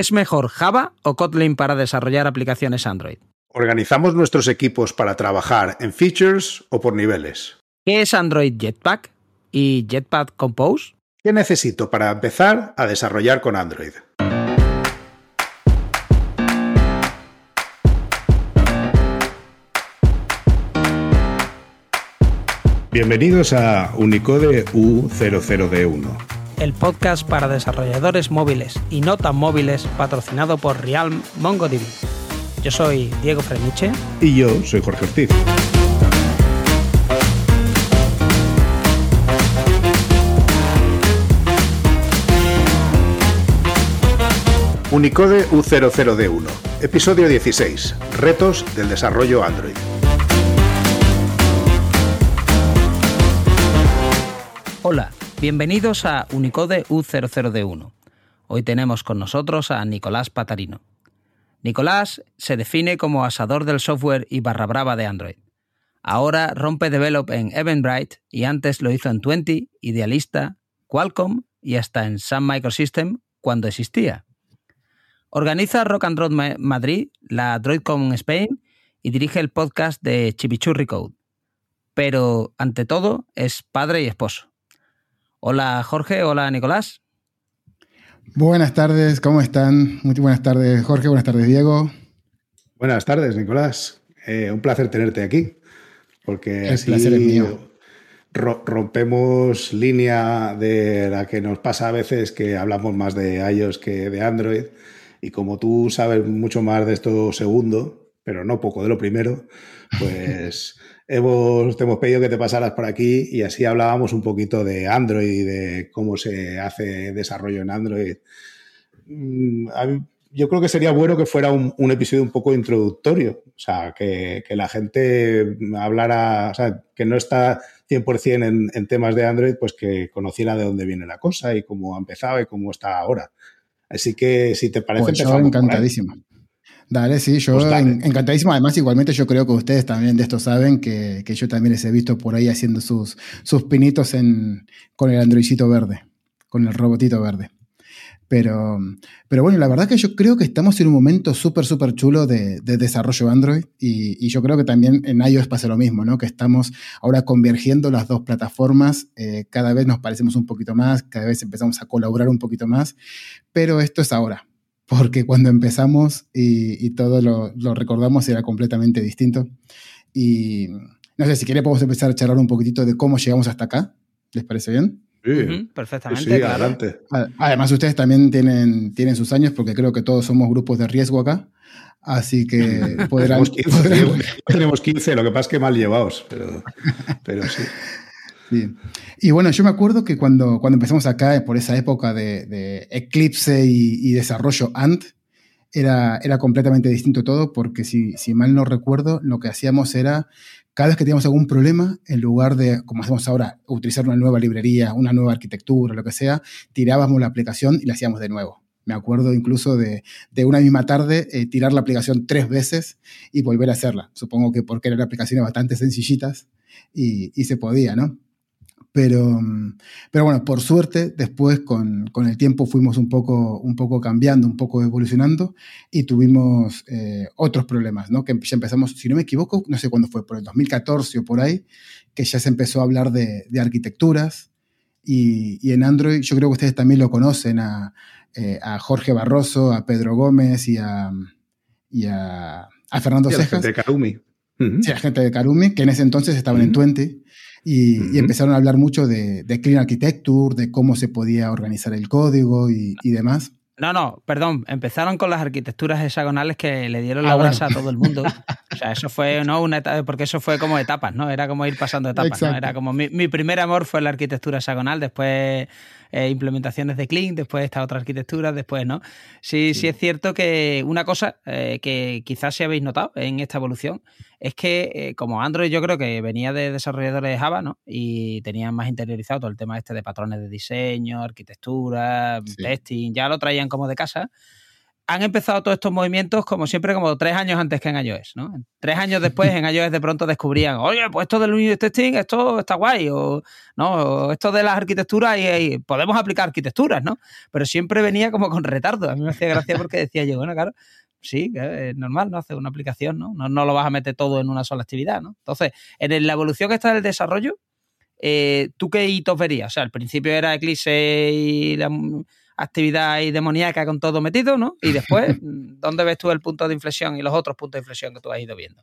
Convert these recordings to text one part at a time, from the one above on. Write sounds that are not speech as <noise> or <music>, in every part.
¿Es mejor Java o Kotlin para desarrollar aplicaciones Android? ¿Organizamos nuestros equipos para trabajar en features o por niveles? ¿Qué es Android Jetpack y Jetpack Compose? ¿Qué necesito para empezar a desarrollar con Android? Bienvenidos a Unicode U00D1 el podcast para desarrolladores móviles y no tan móviles patrocinado por Realm MongoDB. Yo soy Diego Freniche. Y yo soy Jorge Ortiz. Unicode U00D1, episodio 16, retos del desarrollo Android. Hola, Bienvenidos a Unicode U00D1. Hoy tenemos con nosotros a Nicolás Patarino. Nicolás se define como asador del software y barra brava de Android. Ahora rompe develop en Eventbrite y antes lo hizo en Twenty, Idealista, Qualcomm y hasta en Sun Microsystem cuando existía. Organiza Rock and Roll Madrid, la DroidCon Spain y dirige el podcast de Chipichurri Code. Pero, ante todo, es padre y esposo. Hola Jorge, hola Nicolás. Buenas tardes, ¿cómo están? Muy buenas tardes Jorge, buenas tardes Diego. Buenas tardes Nicolás, eh, un placer tenerte aquí, porque El placer es mío. rompemos línea de la que nos pasa a veces que hablamos más de iOS que de Android, y como tú sabes mucho más de esto segundo, pero no poco de lo primero, pues <laughs> hemos, te hemos pedido que te pasaras por aquí y así hablábamos un poquito de Android y de cómo se hace desarrollo en Android. Mm, yo creo que sería bueno que fuera un, episodio un poco introductorio, o sea, que, la gente hablara, o sea, que no está 100% en, en temas de Android, pues que conociera de dónde viene la cosa y cómo ha empezado y cómo está ahora. Así que si te parece, pues. Dale, sí, yo pues encantadísimo. Además, igualmente yo creo que ustedes también de esto saben que, yo también les he visto por ahí haciendo sus, sus pinitos en, con el androidcito verde, con el robotito verde. Pero, pero bueno, la verdad que yo creo que estamos en un momento súper, súper chulo de, desarrollo Android y, yo creo que también en iOS pasa lo mismo, ¿no? Que estamos ahora convergiendo las dos plataformas, eh, cada vez nos parecemos un poquito más, cada vez empezamos a colaborar un poquito más, pero esto es ahora porque cuando empezamos y, todo lo, recordamos era completamente distinto. Y no sé, si quiere podemos empezar a charlar un poquitito de cómo llegamos hasta acá. ¿Les parece bien? Sí, perfectamente. Sí, adelante. Además, ustedes también tienen, tienen sus años, porque creo que todos somos grupos de riesgo acá. Así que <laughs> podrán. tenemos, 15, lo que pasa es que mal llevados, pero, pero sí. Y bueno, yo me acuerdo que cuando, cuando empezamos acá, por esa época de, Eclipse y, desarrollo Ant, era, era completamente distinto todo, porque si, si mal no recuerdo, lo que hacíamos era, cada vez que teníamos algún problema, en lugar de, como hacemos ahora, utilizar una nueva librería, una nueva arquitectura, lo que sea, tirábamos la aplicación y la hacíamos de nuevo. Me acuerdo incluso de, de una misma tarde eh, tirar la aplicación tres veces y volver a hacerla. Supongo que porque eran aplicaciones bastante sencillitas y, y se podía, ¿no? Pero, pero bueno, por suerte, después con, con, el tiempo fuimos un poco, un poco cambiando, un poco evolucionando y tuvimos eh, otros problemas, ¿no? Que ya empezamos, si no me equivoco, no sé cuándo fue, por el 2014 o por ahí, que ya se empezó a hablar de, de arquitecturas y, y, en Android, yo creo que ustedes también lo conocen, a, eh, a Jorge Barroso, a Pedro Gómez y a, y a, a Fernando Cejas. La gente de Karumi. Sí, la gente de Karumi, que en ese entonces estaban en Twenty y, empezaron a hablar mucho de, Clean Architecture, de cómo se podía organizar el código y, demás. No, no, perdón, empezaron con las arquitecturas hexagonales que le dieron la ah, a todo el mundo. <laughs> O sea, eso fue, ¿no? Una etapa, porque eso fue como etapas, ¿no? Era como ir pasando etapas, ¿no? Era como mi, mi, primer amor fue la arquitectura hexagonal, después eh, implementaciones de Clean, después esta otra arquitectura, después, ¿no? Sí, sí, es cierto que una cosa eh, que quizás si habéis notado en esta evolución es que eh, como Android yo creo que venía de desarrolladores de Java, ¿no? Y tenían más interiorizado todo el tema este de patrones de diseño, arquitectura, testing, ya lo traían como de casa han empezado todos estos movimientos como siempre, como tres años antes que en iOS, ¿no? Tres años después en iOS de pronto descubrían, oye, pues esto del unit testing, esto está guay, o no, esto de las arquitecturas, y, podemos aplicar arquitecturas, ¿no? Pero siempre venía como con retardo. A mí me hacía gracia porque decía yo, bueno, claro, sí, es normal, ¿no? Hacer una aplicación, ¿no? ¿no? No lo vas a meter todo en una sola actividad, ¿no? Entonces, en la evolución que está del desarrollo, eh, ¿tú qué hitos verías? O sea, al principio era Eclipse y la actividad ahí demoníaca con todo metido, ¿no? Y después, <laughs> ¿dónde ves tú el punto de inflexión y los otros puntos de inflexión que tú has ido viendo?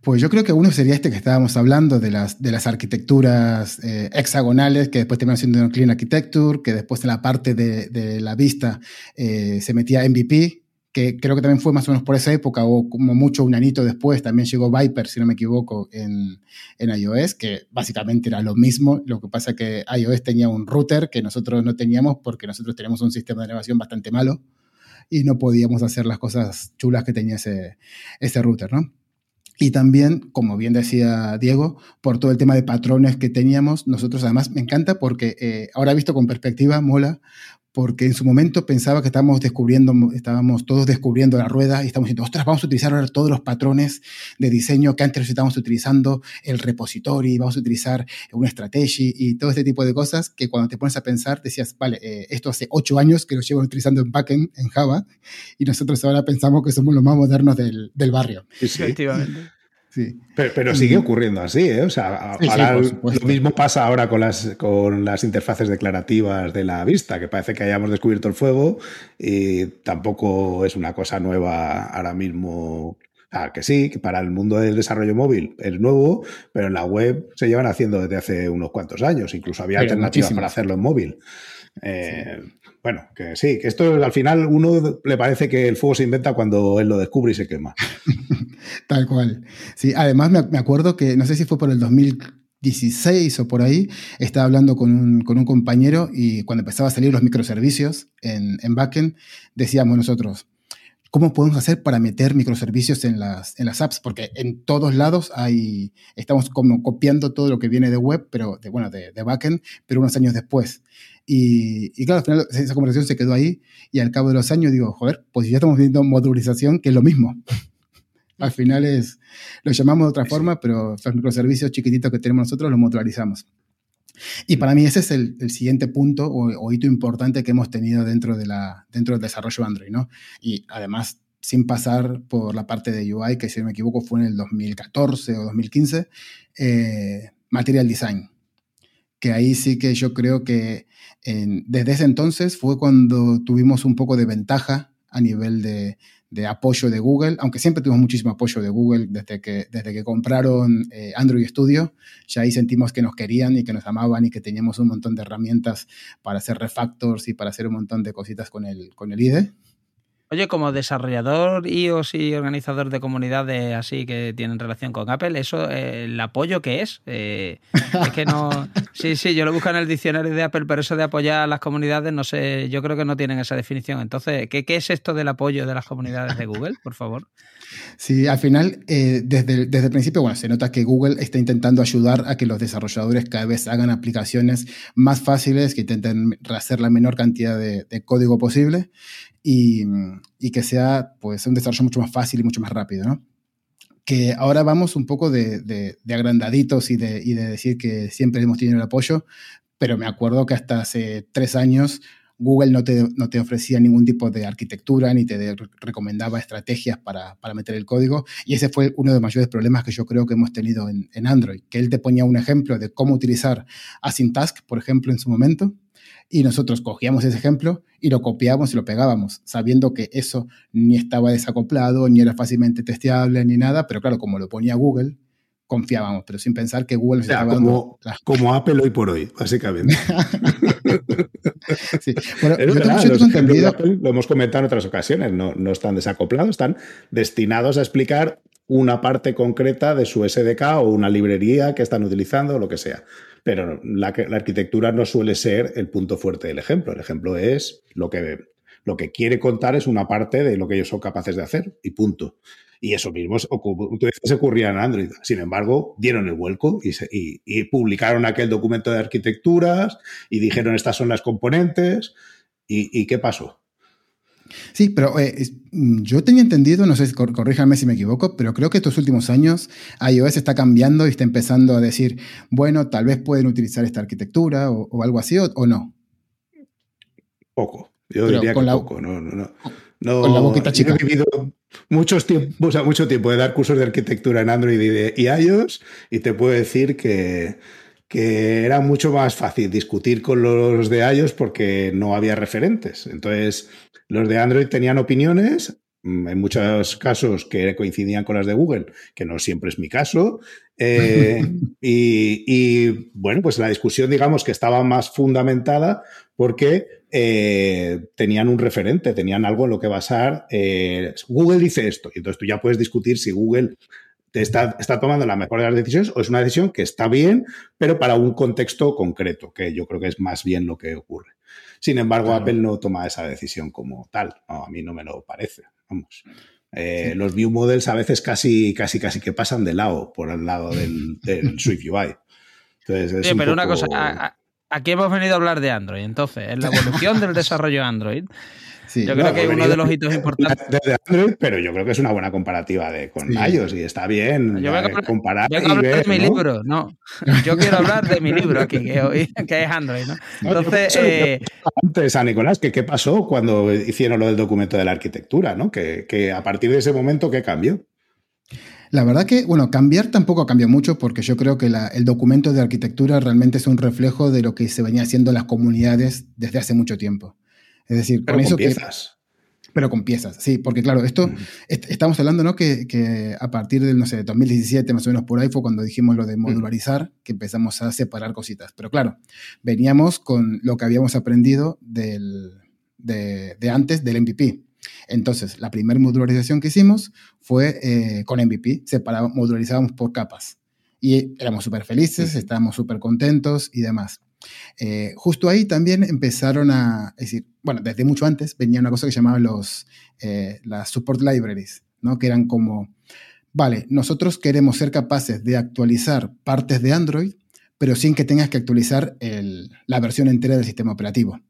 Pues yo creo que uno sería este que estábamos hablando de las, de las arquitecturas eh, hexagonales, que después terminaron siendo Clean Architecture, que después en la parte de, la vista eh, se metía MVP, que creo que también fue más o menos por esa época, o como mucho un anito después, también llegó Viper, si no me equivoco, en, en iOS, que básicamente era lo mismo. Lo que pasa que iOS tenía un router que nosotros no teníamos porque nosotros teníamos un sistema de navegación bastante malo y no podíamos hacer las cosas chulas que tenía ese, ese router, ¿no? Y también, como bien decía Diego, por todo el tema de patrones que teníamos, nosotros además me encanta porque eh, ahora visto con perspectiva, mola, porque en su momento pensaba que estábamos descubriendo, estábamos todos descubriendo la rueda y estamos diciendo, ostras, vamos a utilizar ahora todos los patrones de diseño que antes estábamos utilizando, el repository, vamos a utilizar una estrategia y todo este tipo de cosas que cuando te pones a pensar decías, vale, eh, esto hace ocho años que lo llevo utilizando en backend, en Java, y nosotros ahora pensamos que somos los más modernos del, del barrio. Efectivamente. Pero, sigue ocurriendo así, ¿eh? O sea, lo mismo pasa ahora con las, con las interfaces declarativas de la vista, que parece que hayamos descubierto el fuego y tampoco es una cosa nueva ahora mismo. Ah, que sí, que para el mundo del desarrollo móvil es nuevo, pero en la web se llevan haciendo desde hace unos cuantos años. Incluso había alternativas para hacerlo en móvil. Eh, bueno, que sí, que esto al final uno le parece que el fuego se inventa cuando él lo descubre y se quema. <laughs> Tal cual. Sí, además me, acuerdo que, no sé si fue por el 2016 o por ahí, estaba hablando con un, con un compañero y cuando empezaba a salir los microservicios en, en backend, decíamos nosotros, ¿cómo podemos hacer para meter microservicios en las, en las apps? Porque en todos lados hay, estamos como copiando todo lo que viene de web, pero de, bueno, de, de backend, pero unos años después. Y, y, claro, al final esa conversación se quedó ahí y al cabo de los años digo, joder, pues ya estamos viendo modularización, que es lo mismo. <laughs> Al final es, lo llamamos de otra forma, pero los microservicios chiquititos que tenemos nosotros los modularizamos. Y para mí ese es el, siguiente punto o, hito importante que hemos tenido dentro, de la, dentro del desarrollo Android, ¿no? Y además, sin pasar por la parte de UI, que si no me equivoco fue en el 2014 o 2015, eh, Material Design. Que ahí sí que yo creo que desde ese entonces fue cuando tuvimos un poco de ventaja a nivel de, apoyo de Google, aunque siempre tuvimos muchísimo apoyo de Google desde que, desde que compraron eh, Android Studio, ya ahí sentimos que nos querían y que nos amaban y que teníamos un montón de herramientas para hacer refactors y para hacer un montón de cositas con el, con el IDE. Oye, como desarrollador iOS y organizador de comunidades así que tienen relación con Apple, ¿eso eh, el apoyo que es? Eh, es que no. <laughs> Sí, sí, yo lo busco en el diccionario de Apple, pero eso de apoyar a las comunidades, no sé, yo creo que no tienen esa definición. Entonces, ¿qué, qué es esto del apoyo de las comunidades de Google, por favor? Sí, al final, eh, desde, desde el principio, bueno, se nota que Google está intentando ayudar a que los desarrolladores cada vez hagan aplicaciones más fáciles, que intenten hacer la menor cantidad de, de código posible y, y, que sea pues, un desarrollo mucho más fácil y mucho más rápido, ¿no? Que ahora vamos un poco de, de, de agrandaditos y de, y de decir que siempre hemos tenido el apoyo, pero me acuerdo que hasta hace tres años Google no te, no te, ofrecía ningún tipo de arquitectura ni te recomendaba estrategias para, para, meter el código. Y ese fue uno de los mayores problemas que yo creo que hemos tenido en, en Android, que él te ponía un ejemplo de cómo utilizar Asyntask, por ejemplo, en su momento, y nosotros cogíamos ese ejemplo y lo copiábamos y lo pegábamos, sabiendo que eso ni estaba desacoplado, ni era fácilmente testeable, ni nada, pero claro, como lo ponía Google, confiábamos, pero sin pensar que Google se estaba como, como Apple hoy por hoy, básicamente. <laughs> sí. Bueno, lo hemos comentado en otras ocasiones, no, no están desacoplados, están destinados a explicar una parte concreta de su SDK o una librería que están utilizando o lo que sea. Pero la, arquitectura no suele ser el punto fuerte del ejemplo. El ejemplo es lo que, lo que quiere contar es una parte de lo que ellos son capaces de hacer y punto. Y eso mismo se ocurría en Android. Sin embargo, dieron el vuelco y, y, publicaron aquel documento de arquitecturas y dijeron estas son las componentes. ¿Y, qué pasó? Sí, pero eh, mm, yo tenía entendido, no sé, corríjame si me equivoco, pero creo que estos últimos años iOS está cambiando y está empezando a decir, bueno, tal vez pueden utilizar esta arquitectura o, algo así, o, no. Poco. Yo diría que poco. No, no, no. No con la boquita chica. He vivido muchos tiempos, o mucho tiempo de dar cursos de arquitectura en Android y, de, y iOS y te puedo decir que que era mucho más fácil discutir con los de iOS porque no había referentes. Entonces, los de Android tenían opiniones, mm, en muchos casos que coincidían con las de Google, que no siempre es mi caso. Eh, <laughs> y, bueno, pues la discusión, digamos, que estaba más fundamentada porque eh, tenían un referente, tenían algo en lo que basar. Eh, Google dice esto, y entonces tú ya puedes discutir si Google está, está tomando la mejor de las decisiones o es una decisión que está bien, pero para un contexto concreto, que yo creo que es más bien lo que ocurre. Sin embargo, Apple no toma esa decisión como tal. a mí no me lo parece. Vamos. Eh, los view models a veces casi, casi, casi que pasan de lado por el lado del, del <laughs> Swift UI. Entonces, pero una cosa, aquí hemos venido a hablar de Android. Entonces, en la evolución del desarrollo Android, <laughs> yo creo que uno de los hitos importantes. Desde Android, pero yo creo que es una buena comparativa de, con iOS y está bien yo vengo, comparar. Yo hablar de mi libro, no. Yo quiero hablar de mi libro aquí, que, <laughs> que es Android, ¿no? Entonces. Eh, antes a Nicolás, que qué pasó cuando hicieron lo del documento de la arquitectura, ¿no? Que, que a partir de ese momento, ¿qué cambió? La verdad que, bueno, cambiar tampoco cambiado mucho porque yo creo que el documento de arquitectura realmente es un reflejo de lo que se venía haciendo las comunidades desde hace mucho tiempo. Es decir, pero con, eso piezas. pero con piezas, sí, porque claro, esto estamos hablando, ¿no? Que, a partir del, no sé, 2017 más o menos por ahí fue cuando dijimos lo de modularizar, que empezamos a separar cositas. Pero claro, veníamos con lo que habíamos aprendido del, de, antes del MVP. Entonces, la primera modularización que hicimos fue eh, con MVP, modularizábamos por capas. Y éramos súper felices, estábamos súper contentos y demás. Eh, justo ahí también empezaron a, decir, bueno, desde mucho antes venía una cosa que se llamaba los, eh, las support libraries, ¿no? Que eran como, vale, nosotros queremos ser capaces de actualizar partes de Android, pero sin que tengas que actualizar la versión entera del sistema operativo.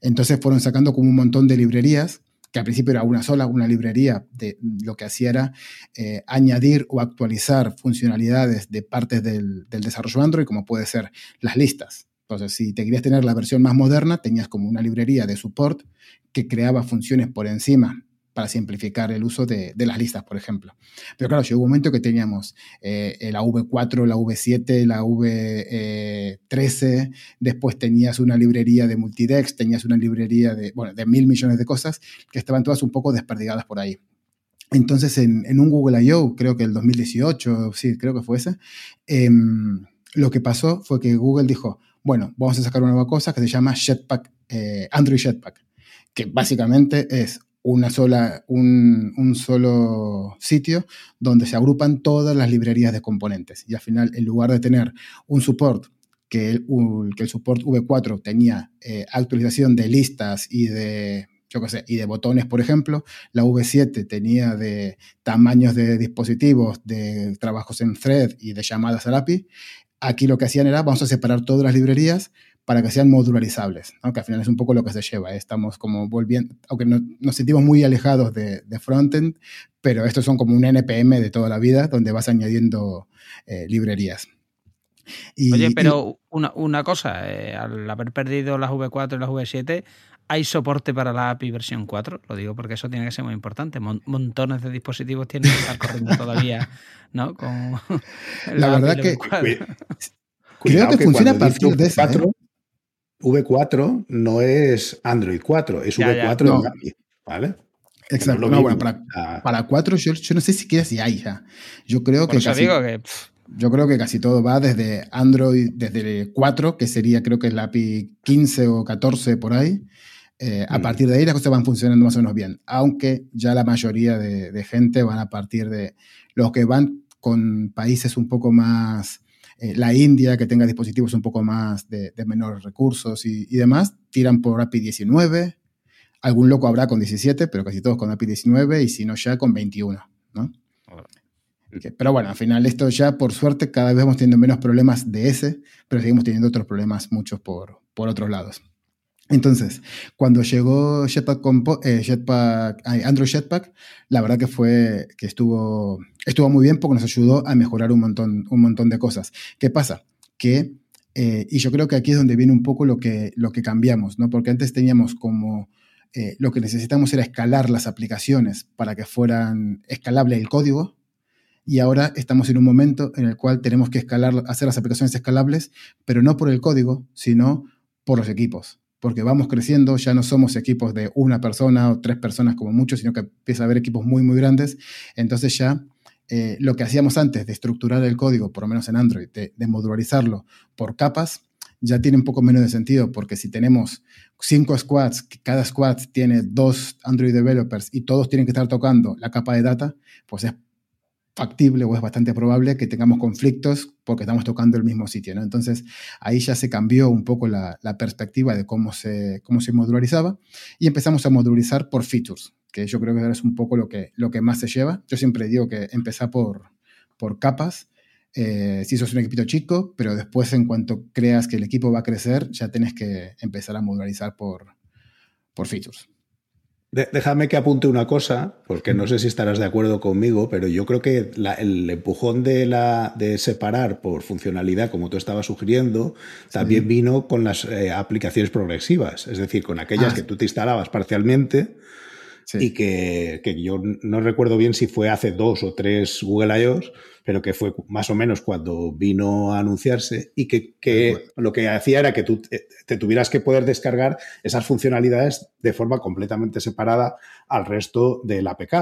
Entonces fueron sacando como un montón de librerías que al principio era una sola, una librería, de, lo que hacía era eh, añadir o actualizar funcionalidades de partes del, del, desarrollo Android, como puede ser las listas. Entonces, si te querías tener la versión más moderna, tenías como una librería de support que creaba funciones por encima para simplificar el uso de, las listas, por ejemplo. Pero claro, llegó un momento que teníamos eh, la V4, la V7, la V13, después tenías una librería de multidex, tenías una librería de, bueno, de mil millones de cosas que estaban todas un poco desperdigadas por ahí. Entonces, en, un Google I.O., creo que el 2018, sí, creo que fue ese, em, lo que pasó fue que Google dijo, bueno, vamos a sacar una nueva cosa que se llama Jetpack, eh, Android Jetpack, que básicamente es una sola, un, solo sitio donde se agrupan todas las librerías de componentes. Y al final, en lugar de tener un support, que el, que el support V4 tenía eh, actualización de listas y de, yo qué sé, y de botones, por ejemplo, la V7 tenía de tamaños de dispositivos, de trabajos en thread y de llamadas al API. Aquí lo que hacían era, vamos a separar todas las librerías para que sean modularizables, que al final es un poco lo que se lleva. ¿eh? Estamos como volviendo, aunque nos sentimos muy alejados de, frontend, pero estos son como un NPM de toda la vida, donde vas añadiendo eh, librerías. Oye, pero una, cosa, eh, al haber perdido las V4 y las V7, ¿hay soporte para la API versión 4? Lo digo porque eso tiene que ser muy importante. montones de dispositivos tienen que estar corriendo todavía, ¿no? Con la, verdad que... Creo que, funciona a partir de esa, V4 no es Android 4, es V4 en API, ¿vale? Exacto. No, bueno, para, para 4 yo, no sé siquiera si hay ya. Yo creo que, casi, yo creo que casi todo va desde Android, desde el 4, que sería creo que es la API 15 o 14 por ahí. Eh, a mm. partir de ahí las cosas van funcionando más o menos bien, aunque ya la mayoría de, de gente van a partir de los que van con países un poco más eh, la India, que tenga dispositivos un poco más de, menores recursos y, demás, tiran por API 19. Algún loco habrá con 17, pero casi todos con API 19 y si no ya con 21, ¿no? pero bueno, al final esto ya, por suerte, cada vez vamos teniendo menos problemas de ese, pero seguimos teniendo otros problemas muchos por, por otros lados. Entonces, cuando llegó Jetpack, eh, Jetpack Android Jetpack, la verdad que fue que estuvo, estuvo muy bien porque nos ayudó a mejorar un montón, un montón de cosas. ¿Qué pasa? Que, eh, y yo creo que aquí es donde viene un poco lo que, lo que cambiamos, ¿no? Porque antes teníamos como eh, lo que necesitamos era escalar las aplicaciones para que fueran escalable el código, y ahora estamos en un momento en el cual tenemos que escalar, hacer las aplicaciones escalables, pero no por el código, sino por los equipos porque vamos creciendo, ya no somos equipos de una persona o tres personas como mucho, sino que empieza a haber equipos muy, muy grandes. Entonces ya eh, lo que hacíamos antes de estructurar el código, por lo menos en Android, de, modularizarlo por capas, ya tiene un poco menos de sentido, porque si tenemos cinco squads, cada squad tiene dos Android developers y todos tienen que estar tocando la capa de data, pues es factible o es bastante probable que tengamos conflictos porque estamos tocando el mismo sitio. ¿no? Entonces ahí ya se cambió un poco la, perspectiva de cómo se, cómo se modularizaba y empezamos a modularizar por features, que yo creo que es un poco lo que, lo que más se lleva. Yo siempre digo que empezar por, por capas. Eh, si sos un equipito chico, pero después en cuanto creas que el equipo va a crecer, ya tenés que empezar a modularizar por, por features déjame que apunte una cosa, porque no sé si estarás de acuerdo conmigo, pero yo creo que el empujón de, la, de separar por funcionalidad, como tú estabas sugiriendo, también vino con las eh, aplicaciones progresivas, es decir, con aquellas ah, que tú te instalabas parcialmente y que, que, yo no recuerdo bien si fue hace dos o tres Google I.O.s, pero que fue más o menos cuando vino a anunciarse y que, lo que hacía era que tú te tuvieras que poder descargar esas funcionalidades de forma completamente separada al resto del APK.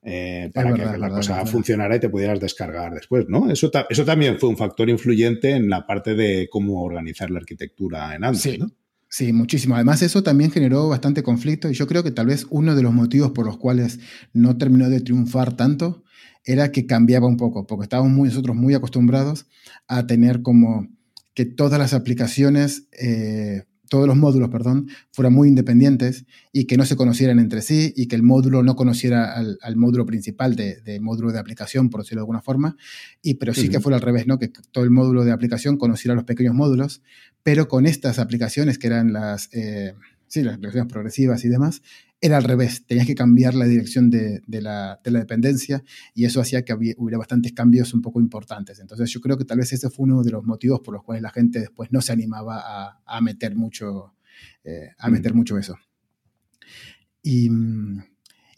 Eh, para que la cosa funcionara y te pudieras descargar después, ¿no? Eso, eso también fue un factor influyente en la parte de cómo organizar la arquitectura en Android, sí. ¿no? Sí, muchísimo. Además, eso también generó bastante conflicto y yo creo que tal vez uno de los motivos por los cuales no terminó de triunfar tanto era que cambiaba un poco, porque estábamos muy, nosotros muy acostumbrados a tener como que todas las aplicaciones, eh, todos los módulos, perdón, fueran muy independientes y que no se conocieran entre sí y que el módulo no conociera al, módulo principal de, módulo de aplicación, por decirlo de alguna forma, y, pero sí que fuera al revés, ¿no? que todo el módulo de aplicación conociera los pequeños módulos, pero con estas aplicaciones que eran las... Eh, sí, las aplicaciones progresivas y demás, era al revés, tenías que cambiar la dirección de, la, dependencia y eso hacía que hubiera bastantes cambios un poco importantes. Entonces yo creo que tal vez ese fue uno de los motivos por los cuales la gente después no se animaba a, meter, mucho, eh, a meter mm. mucho eso. Y,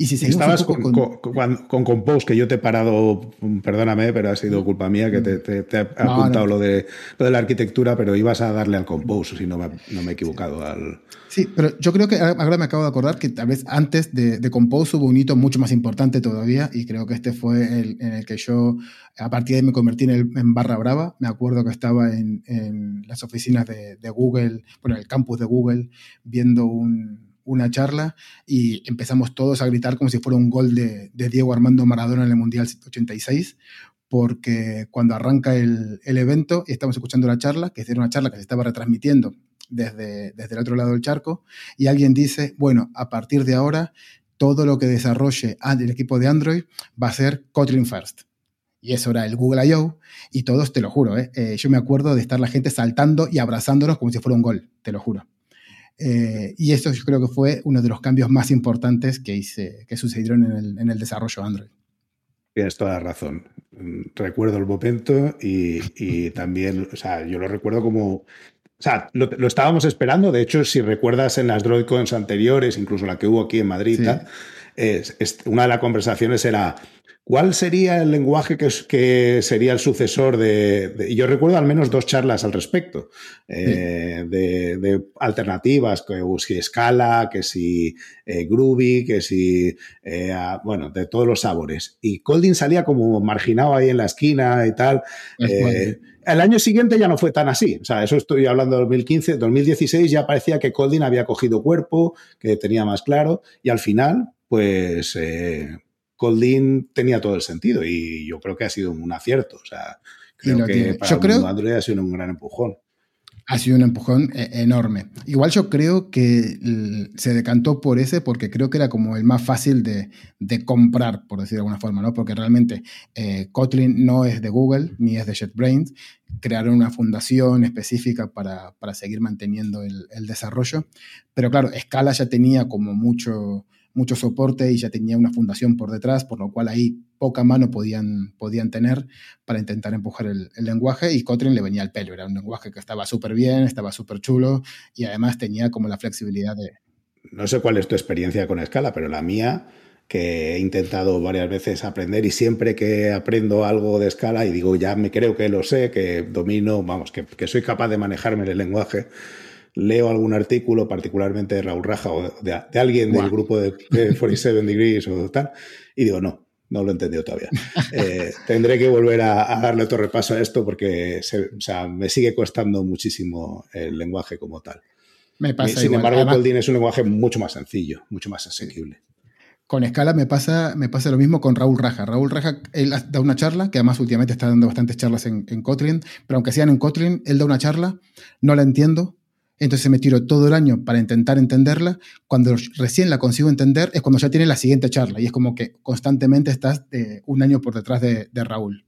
y si Estabas con, con, Compose, que yo te he parado, perdóname, pero ha sido culpa mía que te, he apuntado Lo, de, lo de la arquitectura, pero ibas a darle al Compose, si no me, no me he equivocado. Al... Sí, pero yo creo que ahora me acabo de acordar que tal vez antes de, de Compose hubo un hito mucho más importante todavía, y creo que este fue el en el que yo, a partir de ahí me convertí en, el, en barra brava. Me acuerdo que estaba en, en las oficinas de, de Google, bueno, en el campus de Google, viendo un una charla y empezamos todos a gritar como si fuera un gol de, Diego Armando Maradona en el Mundial 86, porque cuando arranca el, evento y estamos escuchando la charla, que era una charla que se estaba retransmitiendo desde, desde el otro lado del charco, y alguien dice, bueno, a partir de ahora, todo lo que desarrolle el equipo de Android va a ser Kotlin First. Y eso era el Google I.O. Y todos, te lo juro, ¿eh? Eh, yo me acuerdo de estar la gente saltando y abrazándonos como si fuera un gol, te lo juro. Eh, y esto yo creo que fue uno de los cambios más importantes que, hice, que sucedieron en el, en el desarrollo Android. Tienes toda la razón. Recuerdo el momento y, y, también, o sea, yo lo recuerdo como, o sea, lo, lo, estábamos esperando. De hecho, si recuerdas en las DroidCons anteriores, incluso la que hubo aquí en Madrid, es, una de las conversaciones era, ¿Cuál sería el lenguaje que, que sería el sucesor de, Yo recuerdo al menos dos charlas al respecto, eh, de, alternativas, que si Scala, que si eh, Groovy, que si... Eh, bueno, de todos los sabores. Y Colding salía como marginado ahí en la esquina y tal. el año siguiente ya no fue tan así. O sea, eso estoy hablando de 2015. 2016 ya parecía que Colding había cogido cuerpo, que tenía más claro. Y al final, pues Coldin tenía todo el sentido y yo creo que ha sido un acierto. O sea, creo que para Android ha sido un gran empujón. ha sido un empujón eh, enorme. Igual yo creo que se decantó por ese porque creo que era como el más fácil de, comprar, por decir de alguna forma, ¿no? Porque realmente eh, Kotlin no es de Google ni es de JetBrains. Crearon una fundación específica para, seguir manteniendo el, el, desarrollo. Pero claro, Scala ya tenía como mucho, mucho soporte y ya tenía una fundación por detrás, por lo cual ahí poca mano podían, podían tener para intentar empujar el, lenguaje y Kotlin le venía al pelo. Era un lenguaje que estaba súper bien, estaba súper chulo y además tenía como la flexibilidad de... No sé cuál es tu experiencia con Scala, pero la mía, que he intentado varias veces aprender y siempre que aprendo algo de Scala y digo, ya me creo que lo sé, que domino, vamos, que, que soy capaz de manejarme el lenguaje, leo algún artículo, particularmente de Raúl Raja o de, alguien del grupo de, 47 Degrees o tal, y digo, no, no lo he entendido todavía. <laughs> Eh, tendré que volver a, darle otro repaso a esto porque me sigue costando muchísimo el lenguaje como tal. Me pasa Sin embargo, Coldin es un lenguaje mucho más sencillo, mucho más asequible. Con Scala me pasa, me pasa lo mismo con Raúl Raja. Raúl Raja, él da una charla, que además últimamente está dando bastantes charlas en, en Kotlin, pero aunque sean en Kotlin, él da una charla, no la entiendo, entonces me tiro todo el año para intentar entenderla. Cuando recién la consigo entender es cuando ya tiene la siguiente charla y es como que constantemente estás eh, un año por detrás de, Raúl.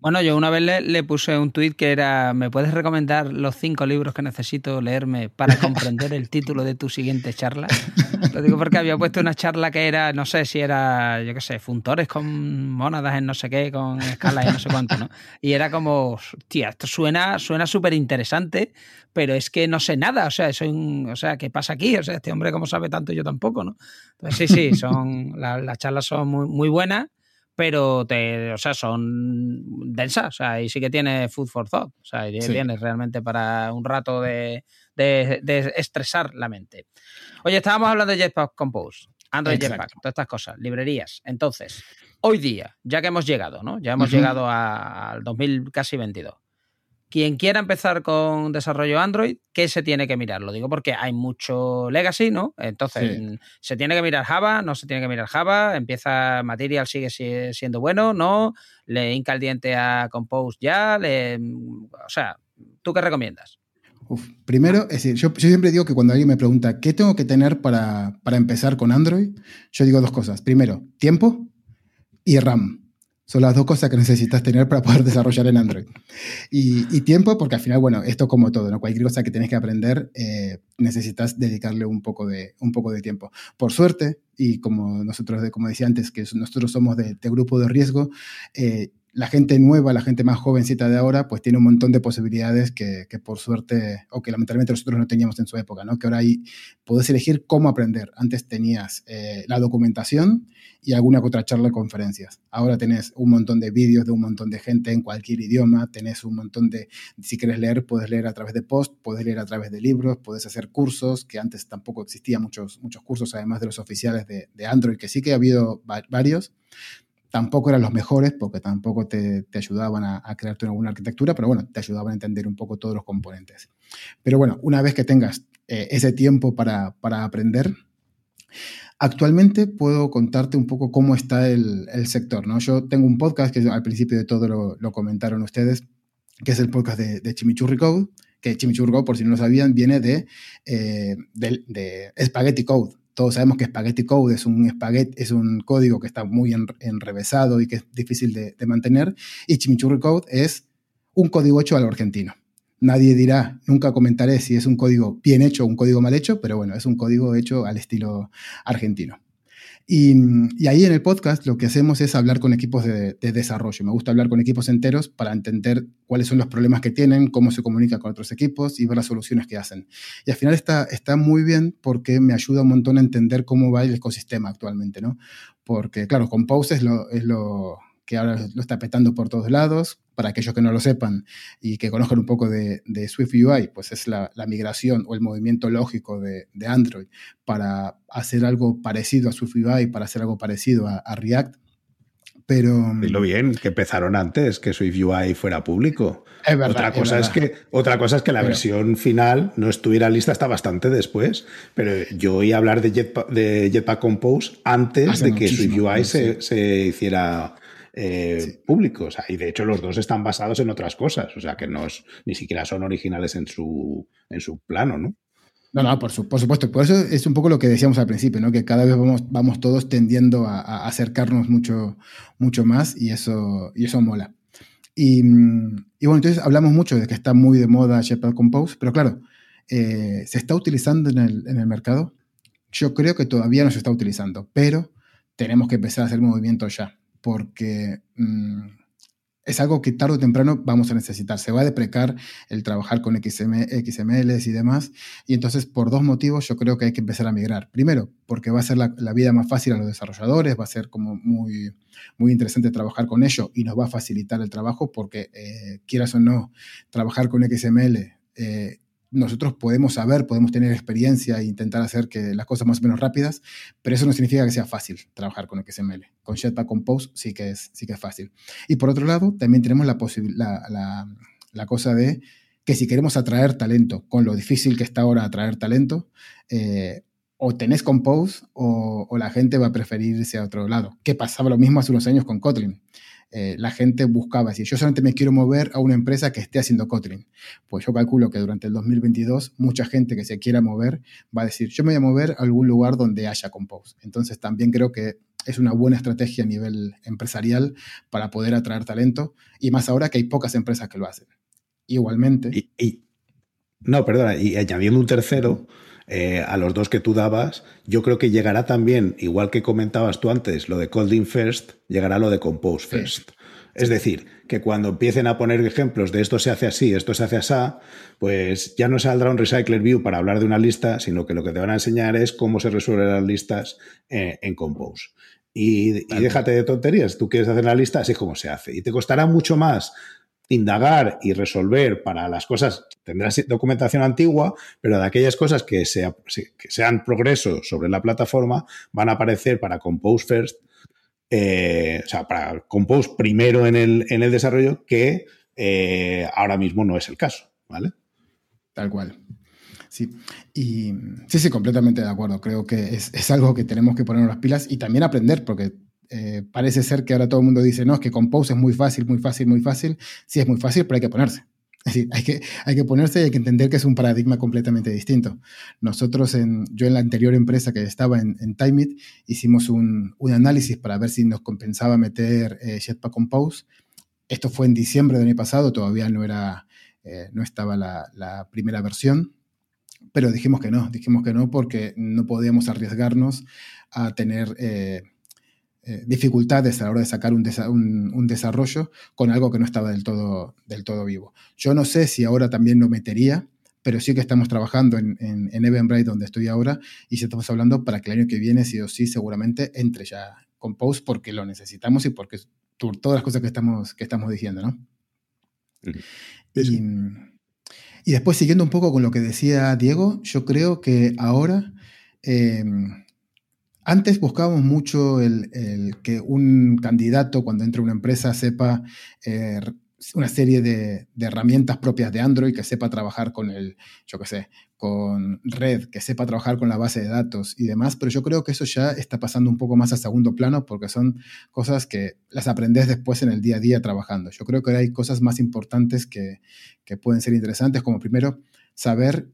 Bueno, yo una vez le, puse un tuit que era, ¿me puedes recomendar los cinco libros que necesito leerme para comprender el título de tu siguiente charla? <laughs> Lo digo porque había puesto una charla que era, no sé si era, yo qué sé, funtores con mónadas en no sé qué, con escalas y no sé cuánto, ¿no? Y era como, tía, esto suena súper interesante, pero es que no sé nada, o sea, soy o sea, ¿qué pasa aquí? O sea, este hombre cómo sabe tanto yo tampoco, ¿no? Entonces sí, sí, son, las charlas son muy, muy buenas pero te, o sea, son densas, o sea, y sí que tiene food for thought, o sea, y tienes realmente para un rato de, estresar la mente. Oye, estábamos hablando de Jetpack Compose, Android Jetpack, todas estas cosas, librerías. Entonces, hoy día, ya que hemos llegado, ¿no? Ya hemos llegado al 2000 casi 22 quien quiera empezar con desarrollo Android, ¿qué se tiene que mirar? Lo digo porque hay mucho legacy, ¿no? Entonces, ¿se tiene que mirar Java? ¿No se tiene que mirar Java? ¿Empieza Material? ¿Sigue siendo bueno? ¿No? ¿Le hinca el diente a Compose ya? Mm, o sea, ¿tú qué recomiendas? Primero, es decir, yo, siempre digo que cuando alguien me pregunta qué tengo que tener para, para empezar con Android, yo digo dos cosas. Primero, tiempo y RAM. Son las dos cosas que necesitas tener para poder <laughs> desarrollar en Android. Y, tiempo, porque al final, bueno, esto como todo, ¿no? Cualquier cosa que tienes que aprender, eh, necesitas dedicarle un poco, de, un poco de tiempo. Por suerte, y como nosotros, como decía antes, que nosotros somos de, grupo de riesgo, eh, la gente nueva, la gente más jovencita de ahora, pues tiene un montón de posibilidades que, por suerte, o que lamentablemente nosotros no teníamos en su época, ¿no? Que ahora ahí puedes elegir cómo aprender. Antes tenías eh, la documentación y alguna otra charla conferencias. Ahora tenés un montón de vídeos de un montón de gente en cualquier idioma, tenés un montón de, si quieres leer, puedes leer a través de post, puedes leer a través de libros, puedes hacer cursos, que antes tampoco existían muchos, muchos cursos, además de los oficiales de Android, que sí que ha habido varios tampoco eran los mejores porque tampoco te, ayudaban a, a crearte alguna arquitectura, pero bueno, te ayudaban a entender un poco todos los componentes. Pero bueno, una vez que tengas eh, ese tiempo para, aprender, actualmente puedo contarte un poco cómo está el, sector. ¿no? Yo tengo un podcast que al principio de todo lo, comentaron ustedes, que es el podcast de, de Chimichurri Code, que Chimichurri Code, por si no lo sabían, viene de, eh, de Spaghetti Code todos sabemos que Spaghetti Code es un, es un código que está muy enrevesado y que es difícil de, mantener. Y Chimichurri Code es un código hecho a lo argentino. Nadie dirá, nunca comentaré si es un código bien hecho o un código mal hecho, pero bueno, es un código hecho al estilo argentino. Y, ahí en el podcast lo que hacemos es hablar con equipos de, desarrollo. Me gusta hablar con equipos enteros para entender cuáles son los problemas que tienen, cómo se comunica con otros equipos y ver las soluciones que hacen. Y al final está, está muy bien porque me ayuda un montón a entender cómo va el ecosistema actualmente, ¿no? Porque, claro, Compose es es lo que ahora lo está petando por todos lados. Para aquellos que no lo sepan y que conozcan un poco de, Swift UI, pues es la, migración o el movimiento lógico de, Android para hacer algo parecido a Swift UI, para hacer algo parecido a, React. Pero. lo bien, que empezaron antes, que Swift UI fuera público. otra, cosa es, que, otra cosa es que la versión final no estuviera lista hasta bastante después. Pero yo oí hablar de Jetpack, de Jetpack Compose antes de que Swift UI se, se, hiciera eh, públicos. Y de hecho los dos están basados en otras cosas, o sea que no es, ni siquiera son originales en su, en su plano, ¿no? No, no, por, supuesto. Por eso es un poco lo que decíamos al principio, ¿no? Que cada vez vamos, vamos todos tendiendo a, acercarnos mucho, mucho más y eso, y eso mola. Y, y, bueno, entonces hablamos mucho de que está muy de moda Shepard Compose, pero claro, eh, ¿se está utilizando en el, en el mercado? Yo creo que todavía no se está utilizando, pero tenemos que empezar a hacer movimientos ya, porque mm, es algo que tarde o temprano vamos a necesitar. Se va a deprecar el trabajar con XMLs y demás, y entonces por dos motivos yo creo que hay que empezar a migrar. Primero, porque va a ser la, vida más fácil a los desarrolladores, va a ser como muy, muy interesante trabajar con ello y nos va a facilitar el trabajo porque, eh, quieras o no, trabajar con XML eh, nosotros podemos saber, podemos tener experiencia e intentar hacer que las cosas más o menos rápidas, pero eso no significa que sea fácil trabajar con XML. Con Jetpack Compose sí que es, sí que es fácil. Y por otro lado, también tenemos la, la, la, cosa de que si queremos atraer talento, con lo difícil que está ahora atraer talento, eh, o tenés Compose o, o, la gente va a preferir irse a otro lado. Que pasaba lo mismo hace unos años con Kotlin. Eh, la gente buscaba, si yo solamente me quiero mover a una empresa que esté haciendo Kotlin, pues yo calculo que durante el 2022 mucha gente que se quiera mover va a decir, yo me voy a mover a algún lugar donde haya Compose. Entonces también creo que es una buena estrategia a nivel empresarial para poder atraer talento y más ahora que hay pocas empresas que lo hacen. Igualmente. Y, no, perdona, y añadiendo un tercero, eh, a los dos que tú dabas, yo creo que llegará también, igual que comentabas tú antes, lo de Colding First, llegará lo de Compose First. Es decir, que cuando empiecen a poner ejemplos de esto se hace así, esto se hace así, pues ya no saldrá un Recycler View para hablar de una lista, sino que lo que te van a enseñar es cómo se resuelven las listas eh, en Compose. Y, y, déjate de tonterías, tú quieres hacer la lista, así como se hace. Y te costará mucho más indagar y resolver para las cosas, tendrás documentación antigua, pero de aquellas cosas que, sean progreso sobre la plataforma, van a aparecer para Compose First, eh, o sea, para Compose primero en el, en el desarrollo, que eh, ahora mismo no es el caso, ¿vale? Tal cual. Sí, y sí, sí, completamente de acuerdo. Creo que es, es algo que tenemos que poner las pilas y también aprender, porque eh, parece ser que ahora todo el mundo dice, no, es que Compose es muy fácil, muy fácil, muy fácil. Sí, es muy fácil, pero hay que ponerse. Es decir, hay que, hay que ponerse y hay que entender que es un paradigma completamente distinto. Nosotros, en, yo en la anterior empresa que estaba en, en Timeit, hicimos un, un, análisis para ver si nos compensaba meter eh, Jetpack Compose. Esto fue en diciembre del año pasado, todavía no, era, eh, no estaba la, la, primera versión, pero dijimos que no, dijimos que no porque no podíamos arriesgarnos a tener eh, eh, dificultades a la hora de sacar un, un, desarrollo con algo que no estaba del todo, del todo vivo. Yo no sé si ahora también lo metería, pero sí que estamos trabajando en, en, en Eventbrite, donde estoy ahora, y si estamos hablando para que el año que viene, sí o sí, seguramente entre ya con Post porque lo necesitamos y porque todas las cosas que estamos, que estamos diciendo, ¿no? Y, y, después, siguiendo un poco con lo que decía Diego, yo creo que ahora... Eh, antes buscábamos mucho el, que un candidato cuando entra a una empresa sepa eh, una serie de, herramientas propias de Android, que sepa trabajar con el, yo qué sé, con red, que sepa trabajar con la base de datos y demás, pero yo creo que eso ya está pasando un poco más a segundo plano porque son cosas que las aprendes después en el día a día trabajando. Yo creo que hay cosas más importantes que, que pueden ser interesantes, como primero saber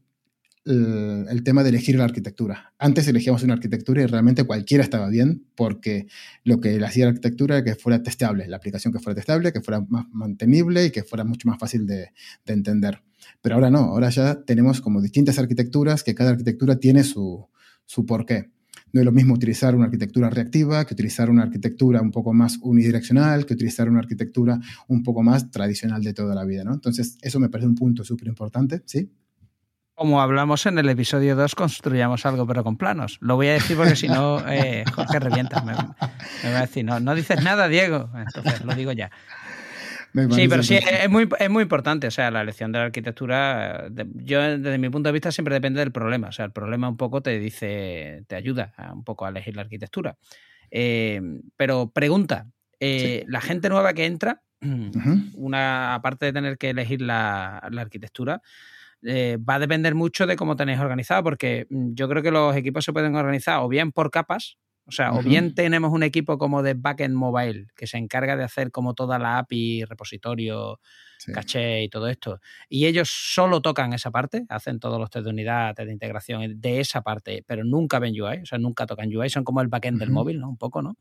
el, tema de elegir la arquitectura. Antes elegíamos una arquitectura y realmente cualquiera estaba bien porque lo que hacía la arquitectura era que fuera testable, la aplicación que fuera testable, que fuera más mantenible y que fuera mucho más fácil de, entender. Pero ahora no, ahora ya tenemos como distintas arquitecturas que cada arquitectura tiene su, su porqué. No es lo mismo utilizar una arquitectura reactiva que utilizar una arquitectura un poco más unidireccional, que utilizar una arquitectura un poco más tradicional de toda la vida, ¿no? Entonces, eso me parece un punto súper importante, ¿sí? Como hablamos en el episodio 2, construyamos algo pero con planos. Lo voy a decir porque si no, <laughs> eh, Jorge revienta. Me, va a decir, no, no dices nada, Diego. Entonces, lo digo ya. Sí, pero sí, es muy, es muy importante. O sea, la elección de la arquitectura, yo desde mi punto de vista siempre depende del problema. O sea, el problema un poco te dice, te ayuda un poco a elegir la arquitectura. Eh, pero pregunta, eh, la gente nueva que entra, una aparte de tener que elegir la, la arquitectura, eh, va a depender mucho de cómo tenéis organizado, porque mm, yo creo que los equipos se pueden organizar o bien por capas, O sea, o bien tenemos un equipo como de backend mobile que se encarga de hacer como toda la API, repositorio, caché y todo esto. Y ellos solo tocan esa parte, hacen todos los test de unidad, test de integración de esa parte, pero nunca ven UI, o sea, nunca tocan UI, son como el backend del móvil, ¿no? Un poco, ¿no?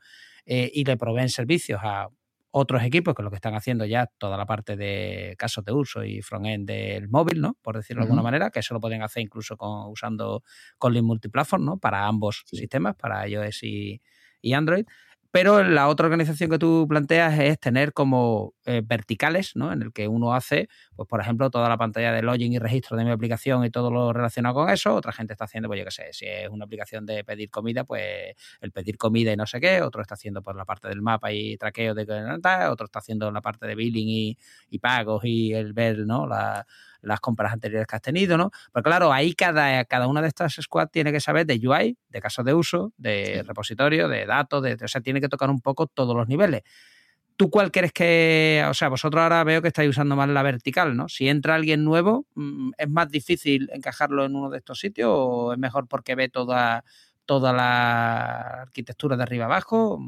Eh, y le proveen servicios a otros equipos que lo que están haciendo ya toda la parte de casos de uso y frontend del móvil, ¿no? Por decirlo de alguna manera, que eso lo pueden hacer incluso con, usando Kotlin Multiplatform, ¿no? Para ambos sistemas, para iOS y, y Android. Pero la otra organización que tú planteas es tener como eh, verticales, ¿no? En el que uno hace, pues por ejemplo, toda la pantalla de login y registro de mi aplicación y todo lo relacionado con eso. Otra gente está haciendo, pues yo qué sé, si es una aplicación de pedir comida, pues el pedir comida y no sé qué. Otro está haciendo por pues, la parte del mapa y traqueo de otro está haciendo la parte de billing y, y pagos y el ver, ¿no? La, las compras anteriores que has tenido, ¿no? Pero claro, ahí cada, cada una de estas squads tiene que saber de UI, de casos de uso, de repositorio, de datos, de, o sea, tiene que tocar un poco todos los niveles. ¿Tú cuál crees que, o sea, vosotros ahora veo que estáis usando más la vertical, ¿no? Si entra alguien nuevo, mm, ¿es más difícil encajarlo en uno de estos sitios o es mejor porque ve toda, toda la arquitectura de arriba abajo.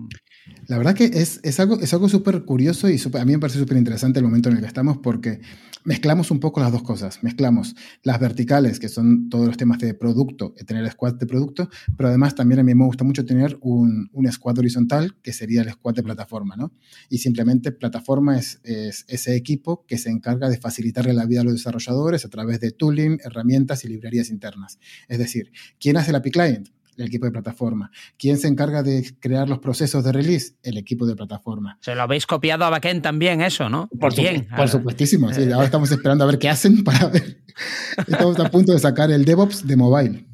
La verdad que es, es algo es algo súper curioso y a mí me parece súper interesante el momento en el que estamos porque mezclamos un poco las dos cosas. Mezclamos las verticales, que son todos los temas de producto, tener squad de producto, pero además también a mí me gusta mucho tener un, un squad horizontal, que sería el squad de plataforma, ¿no? Y simplemente plataforma es, es ese equipo que se encarga de facilitarle la vida a los desarrolladores a través de tooling, herramientas y librerías internas. Es decir, ¿quién hace el API Client? El equipo de plataforma. ¿Quién se encarga de crear los procesos de release? El equipo de plataforma. Se lo habéis copiado a backend también, eso, ¿no? Por, Bien, por supuestísimo. Sí, ahora estamos esperando a ver qué hacen para ver. <laughs> Estamos a punto de sacar el DevOps de mobile.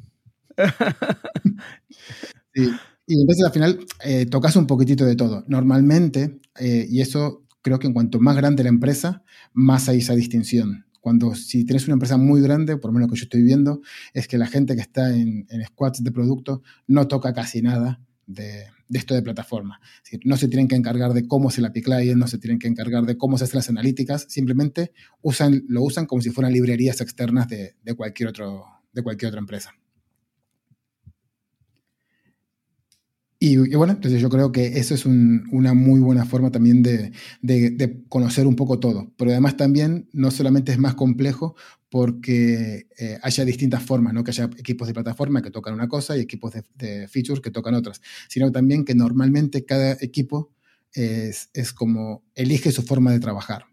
<laughs> Y entonces al final eh, tocas un poquitito de todo. Normalmente, eh, y eso creo que en cuanto más grande la empresa, más hay esa distinción cuando si tienes una empresa muy grande, por lo menos lo que yo estoy viendo, es que la gente que está en, squads de producto no toca casi nada de, esto de plataforma. no se tienen que encargar de cómo se la client, no se tienen que encargar de cómo se hacen las analíticas, simplemente usan, lo usan como si fueran librerías externas de, cualquier, otro, de cualquier otra empresa. Y, bueno, entonces yo creo que eso es una muy buena forma también de, conocer un poco todo. Pero además también no solamente es más complejo porque eh, haya distintas formas, ¿no? que haya equipos de plataforma que tocan una cosa y equipos de, features que tocan otras, sino también que normalmente cada equipo es, es como elige su forma de trabajar.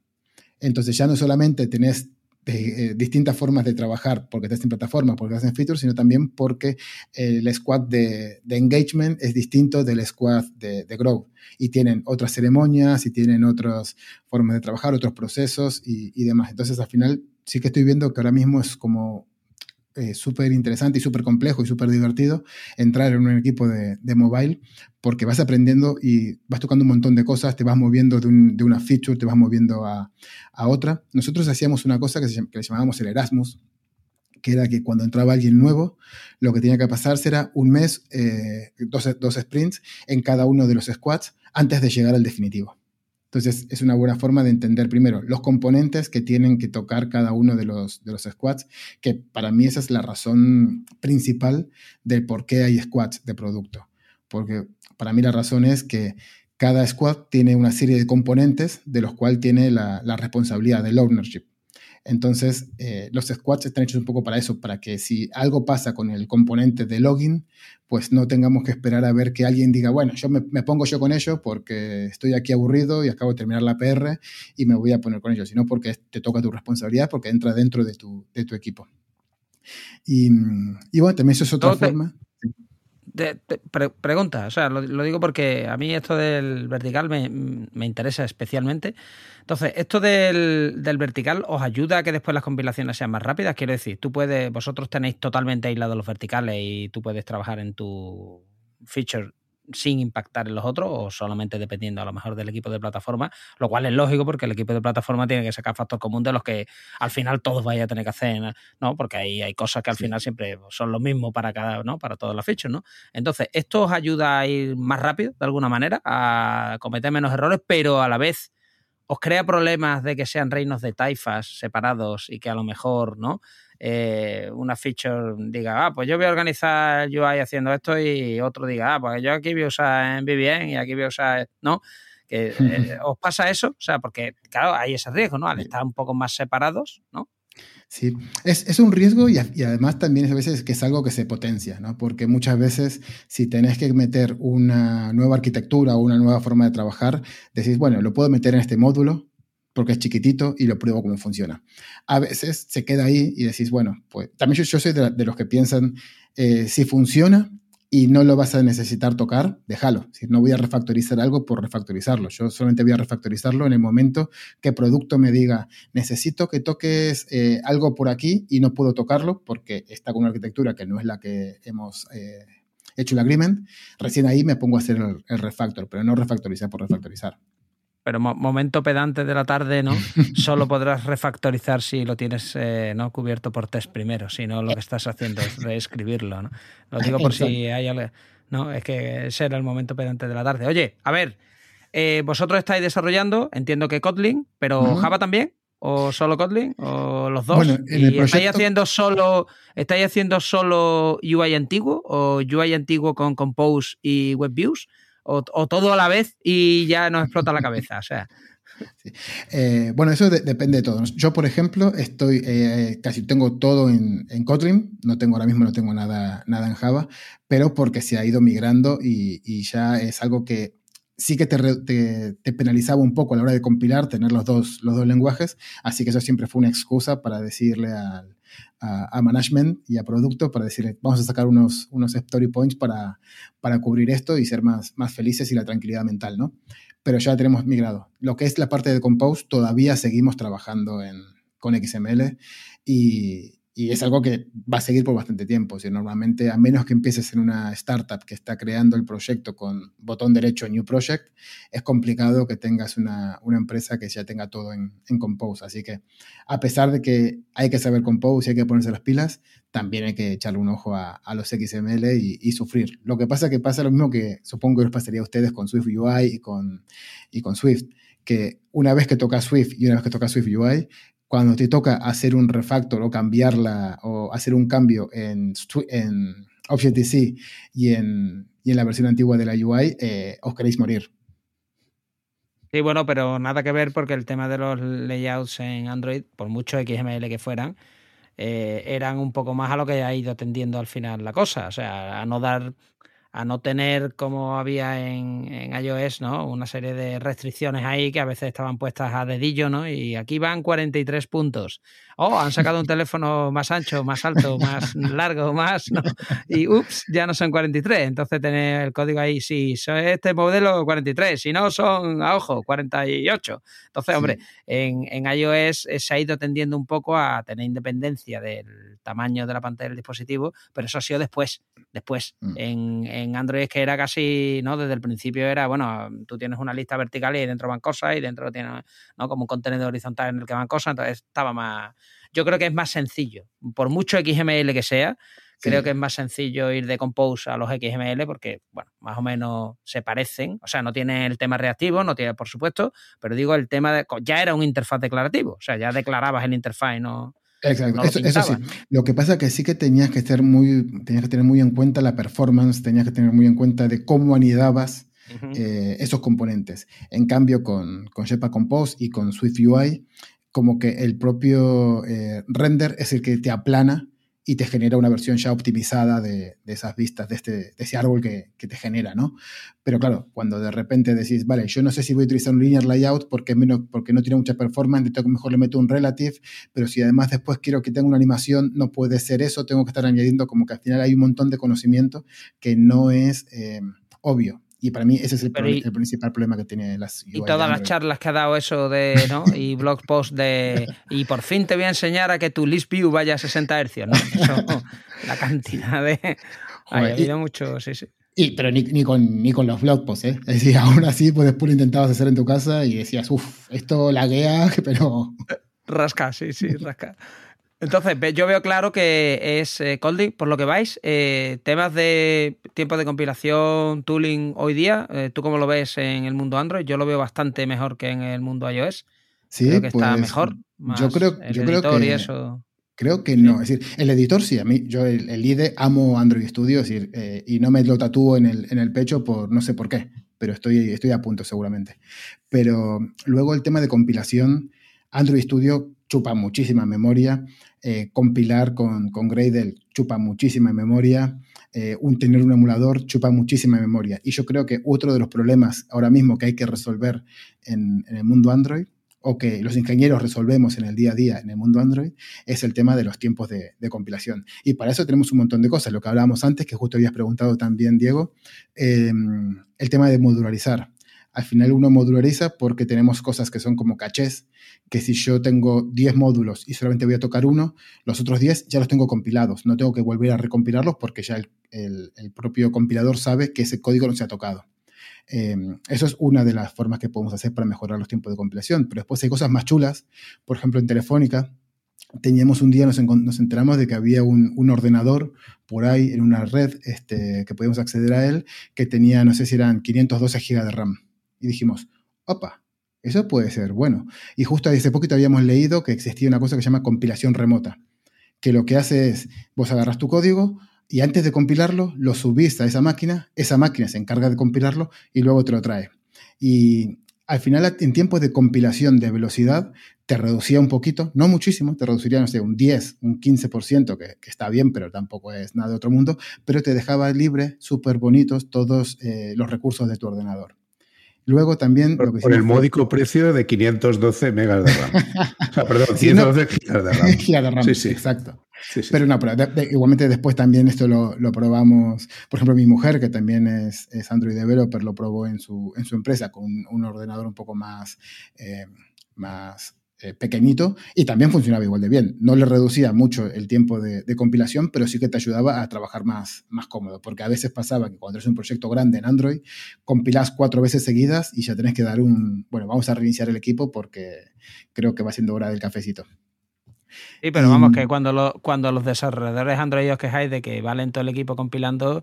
Entonces ya no solamente tenés eh, distintas formas de trabajar porque estás en plataforma, porque estás en features, sino también porque el squad de, engagement es distinto del squad de, de, growth y tienen otras ceremonias y tienen otras formas de trabajar, otros procesos y, y demás. Entonces, al final, sí que estoy viendo que ahora mismo es como eh, súper interesante y súper complejo y súper divertido entrar en un equipo de, mobile porque vas aprendiendo y vas tocando un montón de cosas, te vas moviendo de, una feature, te vas moviendo a, otra. Nosotros hacíamos una cosa que, le llamábamos el Erasmus, que era que cuando entraba alguien nuevo, lo que tenía que pasarse era un mes, eh, dos, dos sprints en cada uno de los squads antes de llegar al definitivo. Entonces, es una buena forma de entender primero los componentes que tienen que tocar cada uno de los, de los squads, que para mí esa es la razón principal de por qué hay squads de producto. Porque para mí la razón es que cada squad tiene una serie de componentes de los cuales tiene la responsabilidad del ownership. Entonces, eh, los squads están hechos un poco para eso, para que si algo pasa con el componente de login, pues no tengamos que esperar a ver que alguien diga, bueno, yo me, pongo yo con ello porque estoy aquí aburrido y acabo de terminar la PR y me voy a poner con ello, sino porque te toca tu responsabilidad, porque entra dentro de tu, de tu equipo. Y, bueno, también eso es otra forma pregunta, o sea, lo, digo porque a mí esto del vertical me, interesa especialmente. Entonces, ¿esto del, del, vertical os ayuda a que después las compilaciones sean más rápidas? Quiero decir, tú puedes, vosotros tenéis totalmente aislados los verticales y tú puedes trabajar en tu feature sin impactar en los otros o solamente dependiendo a lo mejor del equipo de plataforma, lo cual es lógico porque el equipo de plataforma tiene que sacar factor común de los que al final todos vayan a tener que hacer, ¿no? Porque ahí hay cosas que al final siempre son lo mismo para cada, ¿no? Para todas las fechas, ¿no? Entonces, esto os ayuda a ir más rápido, de alguna manera, a cometer menos errores, pero a la vez os crea problemas de que sean reinos de taifas separados y que a lo mejor, ¿no? Eh, una feature diga, ah, pues yo voy a organizar UI haciendo esto y otro diga, ah, pues yo aquí voy a usar en VBN y aquí voy a usar, ¿no? Que, eh, <laughs> ¿Os pasa eso? O sea, porque claro, hay ese riesgo, ¿no? Al estar un poco más separados, ¿no? Sí, es, es un riesgo y, y, además también es a veces que es algo que se potencia, ¿no? Porque muchas veces si tenés que meter una nueva arquitectura o una nueva forma de trabajar, decís, bueno, lo puedo meter en este módulo porque es chiquitito y lo pruebo cómo funciona. A veces se queda ahí y decís, bueno, pues también yo, soy de, de, los que piensan, eh, si funciona, y no lo vas a necesitar tocar, déjalo. Si no voy a refactorizar algo por refactorizarlo. Yo solamente voy a refactorizarlo en el momento que producto me diga, necesito que toques eh, algo por aquí y no puedo tocarlo porque está con una arquitectura que no es la que hemos eh, hecho el agreement. Recién ahí me pongo a hacer el, el refactor, pero no refactorizar por refactorizar pero momento pedante de la tarde, ¿no? <laughs> Solo podrás refactorizar si lo tienes eh, no cubierto por test primero, si no lo que estás haciendo es reescribirlo, ¿no? Lo digo por si hay algo, no, es que ese era el momento pedante de la tarde. Oye, a ver, eh, vosotros estáis desarrollando, entiendo que Kotlin, pero uh -huh. Java también. ¿O solo Kotlin? ¿O los dos? Bueno, en el proyecto... ¿Estáis haciendo solo estáis haciendo solo UI antiguo? ¿O UI antiguo con Compose y WebViews? O, todo a la vez y ya nos explota la cabeza. O sea. Eh, bueno, eso de, depende de todo. Yo, por ejemplo, estoy eh, casi tengo todo en, en, Kotlin. No tengo ahora mismo no tengo nada, nada en Java, pero porque se ha ido migrando y, ya es algo que sí que te, te, te, penalizaba un poco a la hora de compilar, tener los dos, los dos lenguajes, así que eso siempre fue una excusa para decirle al, a, management y a producto para decirle, vamos a sacar unos, unos story points para, para cubrir esto y ser más, más felices y la tranquilidad mental, ¿no? Pero ya tenemos migrado. Lo que es la parte de Compose, todavía seguimos trabajando en, con XML y, y es algo que va a seguir por bastante tiempo. Sea, normalmente, a menos que empieces en una startup que está creando el proyecto con botón derecho New Project, es complicado que tengas una, una empresa que ya tenga todo en, en, Compose. Así que, a pesar de que hay que saber Compose y hay que ponerse las pilas, también hay que echarle un ojo a, a los XML y, y, sufrir. Lo que pasa es que pasa lo mismo que supongo que les pasaría a ustedes con Swift UI y con, y con Swift que una vez que toca Swift y una vez que toca Swift UI, cuando te toca hacer un refactor o cambiarla o hacer un cambio en, en Objective-C y en, y en la versión antigua de la UI, eh, os queréis morir. Sí, bueno, pero nada que ver porque el tema de los layouts en Android, por mucho XML que fueran, eh, eran un poco más a lo que ha ido tendiendo al final la cosa. O sea, a no dar a no tener como había en, en, iOS, ¿no? Una serie de restricciones ahí que a veces estaban puestas a dedillo, ¿no? Y aquí van 43 puntos. Oh, han sacado un teléfono más ancho, más alto, <laughs> más largo, más, ¿no? Y ups, ya no son 43. Entonces tener el código ahí, sí, son este modelo 43, si no son, a ojo, 48. Entonces, hombre, sí. en, en iOS se ha ido tendiendo un poco a tener independencia del tamaño de la pantalla del dispositivo, pero eso ha sido después. Después, mm. en, en, Android es que era casi, ¿no? Desde el principio era, bueno, tú tienes una lista vertical y dentro van cosas y dentro tienes, ¿no? Como un contenedor horizontal en el que van cosas, entonces estaba más... Yo creo que es más sencillo. Por mucho XML que sea, sí. creo que es más sencillo ir de Compose a los XML porque, bueno, más o menos se parecen. O sea, no tiene el tema reactivo, no tiene, por supuesto, pero digo, el tema de... Ya era un interfaz declarativo, o sea, ya declarabas el interfaz, no Exacto, no eso, eso, sí. Lo que pasa es que sí que tenías que estar muy, tenías que tener muy en cuenta la performance, tenías que tener muy en cuenta de cómo anidabas uh -huh. eh, esos componentes. En cambio, con, con Shepa Compose y con Swift UI, como que el propio eh, render es el que te aplana y te genera una versión ya optimizada de, de esas vistas, de, este, de ese árbol que, que, te genera, ¿no? Pero claro, cuando de repente decís, vale, yo no sé si voy a utilizar un linear layout porque, menos, porque no tiene mucha performance, mejor le meto un relative, pero si además después quiero que tenga una animación, no puede ser eso, tengo que estar añadiendo como que al final hay un montón de conocimiento que no es eh, obvio. Y para mí ese es el, pro, y, el principal problema que tiene las UI Y todas las charlas que ha dado eso de, ¿no? y <laughs> blog post de, y por fin te voy a enseñar a que tu list view vaya a 60 Hz, ¿no? <laughs> Eso, la cantidad de... <laughs> Joder, ha habido mucho, sí, sí. Y, pero ni, ni, con, ni con los blog posts, ¿eh? Es decir, aún así, pues después lo intentabas hacer en tu casa y decías, uff, esto laguea, pero... Rasca, sí, sí, rasca. Entonces, yo veo claro que es eh, por lo que vais. Eh, temas de tiempo de compilación, tooling hoy día, eh, ¿tú cómo lo ves en el mundo Android? Yo lo veo bastante mejor que en el mundo iOS. Sí, creo que pues, está mejor. yo creo, yo creo que, y eso. Creo que no. Es decir, el editor sí, a mí, yo el, IDE amo Android Studio, decir, eh, y no me lo tatúo en el, en el, pecho por no sé por qué, pero estoy, estoy a punto seguramente. Pero luego el tema de compilación, Android Studio chupa muchísima memoria, eh, compilar con, con Gradle chupa muchísima memoria, eh, un, tener un emulador chupa muchísima memoria. Y yo creo que otro de los problemas ahora mismo que hay que resolver en, el mundo Android o que los ingenieros resolvemos en el día a día en el mundo Android es el tema de los tiempos de, compilación. Y para eso tenemos un montón de cosas. Lo que hablábamos antes, que justo habías preguntado también, Diego, em, el tema de modularizar. Al final uno modulariza porque tenemos cosas que son como cachés, que si yo tengo 10 módulos y solamente voy a tocar uno, los otros 10 ya los tengo compilados. No tengo que volver a recompilarlos porque ya el propio compilador sabe que ese código no se ha tocado. Em, eso es una de las formas que podemos hacer para mejorar los tiempos de compilación. Pero después hay cosas más chulas. Por ejemplo, en Telefónica, teníamos un día, nos, enteramos de que había un, ordenador por ahí en una red este, que podíamos acceder a él, que tenía, no sé si eran 512 GB de RAM. Y dijimos, opa, eso puede ser bueno. Y justo hace poquito habíamos leído que existía una cosa que se llama compilación remota, que lo que hace es, vos agarras tu código, y antes de compilarlo, lo subís a esa máquina, esa máquina se encarga de compilarlo y luego te lo trae. Y al final, en tiempos de compilación de velocidad, te reducía un poquito, no muchísimo, te reduciría, no sé, un 10, un 15%, que, que está bien, pero tampoco es nada de otro mundo, pero te dejaba libre, súper bonitos, todos eh, los recursos de tu ordenador. Luego también... Por, lo que el módico precio de 512 megas de RAM. <laughs> o sea, perdón, 512 gigas de RAM. <laughs> gigas de RAM, sí, sí. exacto. Pero no, pero igualmente después también esto lo, lo, probamos. Por ejemplo, mi mujer, que también es, es, Android developer, lo probó en su, en su empresa con un, ordenador un poco más, eh, más eh, pequeñito y también funcionaba igual de bien. No le reducía mucho el tiempo de, de, compilación, pero sí que te ayudaba a trabajar más, más cómodo, porque a veces pasaba que cuando eres un proyecto grande en Android, compilás cuatro veces seguidas y ya tenés que dar un, bueno, vamos a reiniciar el equipo porque creo que va siendo hora del cafecito. Sí, pero vamos, que cuando, cuando los desarrolladores Android os quejáis de que va lento el equipo compilando,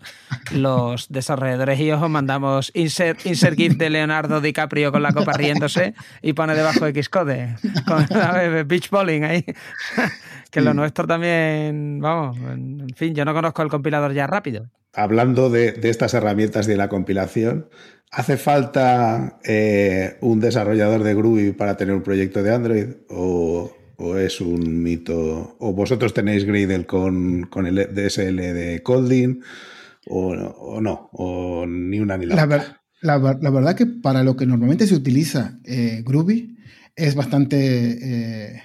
los <laughs> desarrolladores y os mandamos insert, insert GIF de Leonardo DiCaprio con la copa riéndose y pone debajo Xcode, con la <laughs> beach bowling ahí. <laughs> que lo nuestro también, vamos, en fin, yo no conozco el compilador ya rápido. Hablando de, de estas herramientas de la compilación, ¿hace falta eh, un desarrollador de Groovy para tener un proyecto de Android? ¿O ¿O es un mito? ¿O vosotros tenéis Gradle con, con el DSL de Kotlin? ¿O, o, no? ¿O ni una ni la, otra? La, la, verdad que para lo que normalmente se utiliza eh, Groovy es bastante eh,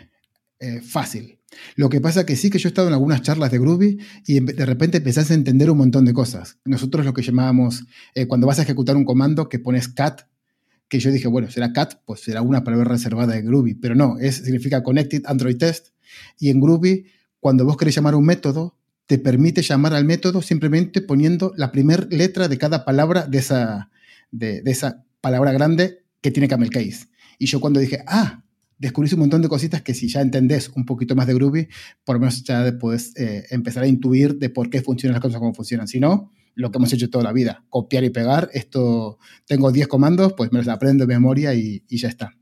eh, fácil. Lo que pasa que sí que yo he estado en algunas charlas de Groovy y de repente empezás a entender un montón de cosas. Nosotros lo que llamábamos, cuando vas a ejecutar un comando que pones cat que yo dije, bueno, será cat, pues será una palabra reservada de Groovy, pero no, es, significa Connected Android Test. Y en Groovy, cuando vos querés llamar un método, te permite llamar al método simplemente poniendo la primera letra de cada palabra de esa, de, esa palabra grande que tiene camel case. Y yo cuando dije, ah, descubrís un montón de cositas que si ya entendés un poquito más de Groovy, por lo menos ya puedes eh, empezar a intuir de por qué funcionan las cosas como funcionan. Si no, lo que hemos hecho toda la vida, copiar y pegar. Esto, tengo 10 comandos, pues me los aprendo de memoria y, ya está.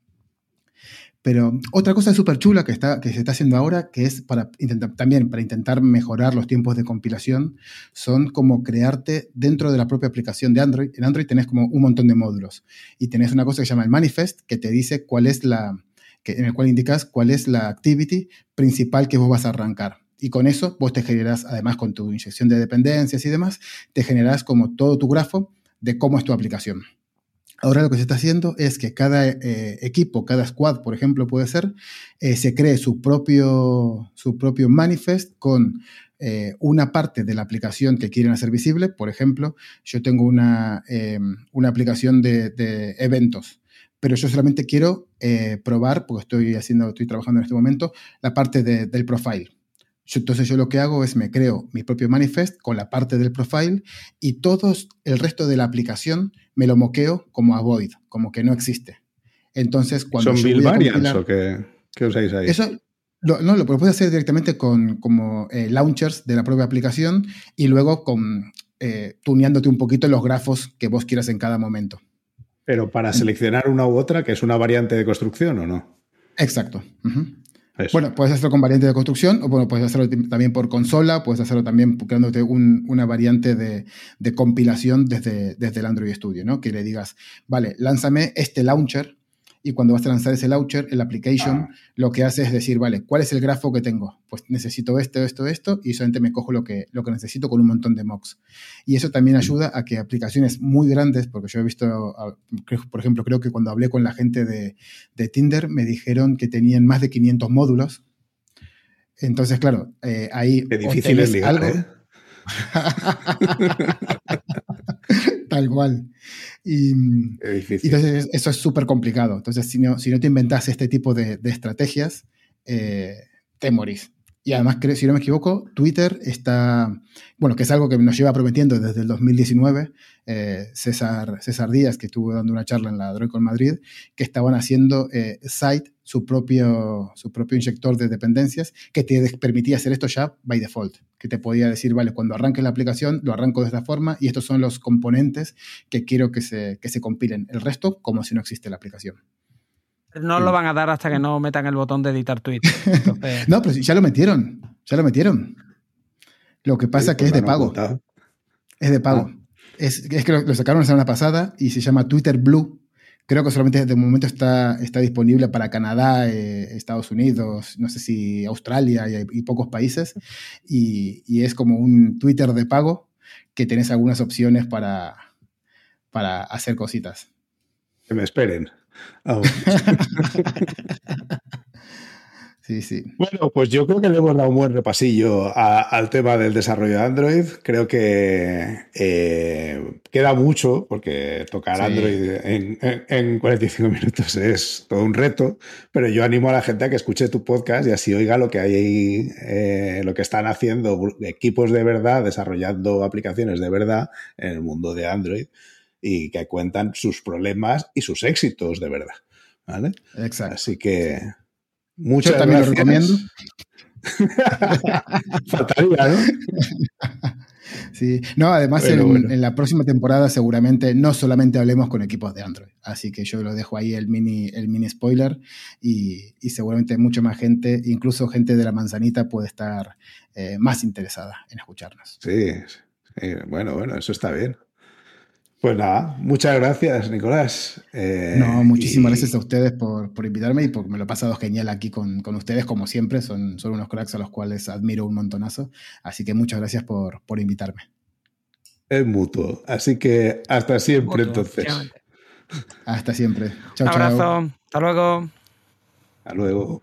Pero otra cosa súper chula que, está, que se está haciendo ahora, que es para intentar, también para intentar mejorar los tiempos de compilación, son como crearte dentro de la propia aplicación de Android. En Android tenés como un montón de módulos y tenés una cosa que se llama el manifest, que te dice cuál es la, que, en el cual indicas cuál es la activity principal que vos vas a arrancar. Y con eso vos te generas, además con tu inyección de dependencias y demás, te generas como todo tu grafo de cómo es tu aplicación. Ahora lo que se está haciendo es que cada eh, equipo, cada squad, por ejemplo, puede ser, eh, se cree su propio, su propio manifest con eh, una parte de la aplicación que quieren hacer visible. Por ejemplo, yo tengo una, una aplicación de, de, eventos, pero yo solamente quiero probar, porque estoy haciendo, estoy trabajando en este momento, la parte del profile entonces yo lo que hago es me creo mi propio manifest con la parte del profile y todo el resto de la aplicación me lo moqueo como a void, como que no existe. Entonces cuando... ¿Son build variants o qué, qué, usáis ahí? Eso no, lo puedes hacer directamente con como eh, launchers de la propia aplicación y luego con eh, tuneándote un poquito los grafos que vos quieras en cada momento. Pero para seleccionar una u otra, que es una variante de construcción o no? Exacto. Bueno, puedes hacerlo con variante de construcción, o bueno, puedes hacerlo también por consola, puedes hacerlo también creándote una variante de, compilación desde, desde el Android Studio, ¿no? Que le digas, vale, lánzame este launcher y cuando vas a lanzar ese launcher, el application lo que hace es decir, vale, ¿cuál es el grafo que tengo? Pues necesito esto, esto, esto, y solamente me cojo lo que, lo que necesito con un montón de mocks. Y eso también ayuda a que aplicaciones muy grandes, porque yo he visto, por ejemplo, creo que cuando hablé con la gente de, Tinder, me dijeron que tenían más de 500 módulos. Entonces, claro, eh, ahí... Qué difícil es algo, ¿eh? <laughs> <laughs> Tal cual. Y, entonces eso es súper complicado. Entonces, si no, si no te inventas este tipo de, estrategias, eh, te morís. Y además, si no me equivoco, Twitter está, bueno, que es algo que nos lleva prometiendo desde el 2019, eh, César, César Díaz, que estuvo dando una charla en la Droid Madrid, que estaban haciendo eh, Site, su propio, su propio inyector de dependencias, que te permitía hacer esto ya by default, que te podía decir, vale, cuando arranques la aplicación, lo arranco de esta forma y estos son los componentes que quiero que se, que se compilen. El resto, como si no existe la aplicación. No lo van a dar hasta que no metan el botón de editar tweets. <laughs> no, pero ya lo metieron. Ya lo metieron. Lo que pasa es que es de pago. Es de pago. Es, que lo, sacaron la semana pasada y se llama Twitter Blue. Creo que solamente de momento está, está disponible para Canadá, eh, Estados Unidos, no sé si Australia y, pocos países. Y, y, es como un Twitter de pago que tenés algunas opciones para, para hacer cositas. Que me esperen. <laughs> sí, sí. Bueno, pues yo creo que le hemos dado un buen repasillo al tema del desarrollo de Android. Creo que eh, queda mucho, porque tocar Android en, 45 minutos es todo un reto, pero yo animo a la gente a que escuche tu podcast y así oiga lo que hay, eh, lo que están haciendo equipos de verdad, desarrollando aplicaciones de verdad en el mundo de Android y que cuentan sus problemas y sus éxitos de verdad. ¿Vale? Exacto. Así que muchas Yo también lo recomiendo. <laughs> Faltaría, ¿no? <laughs> Sí, no, además en, la próxima temporada seguramente no solamente hablemos con equipos de Android, así que yo lo dejo ahí el mini, el mini spoiler y, seguramente mucha más gente, incluso gente de la manzanita puede estar eh, más interesada en escucharnos. Sí, sí, bueno, bueno, eso está bien. Pues nada, muchas gracias, Nicolás. Eh, no, muchísimas gracias a ustedes por, invitarme y porque me lo he pasado genial aquí con, ustedes, como siempre. Son, son, unos cracks a los cuales admiro un montonazo. Así que muchas gracias por, invitarme. Es mutuo. Así que hasta siempre, entonces. Hasta siempre. Chao, Un abrazo. Hasta luego. Hasta luego.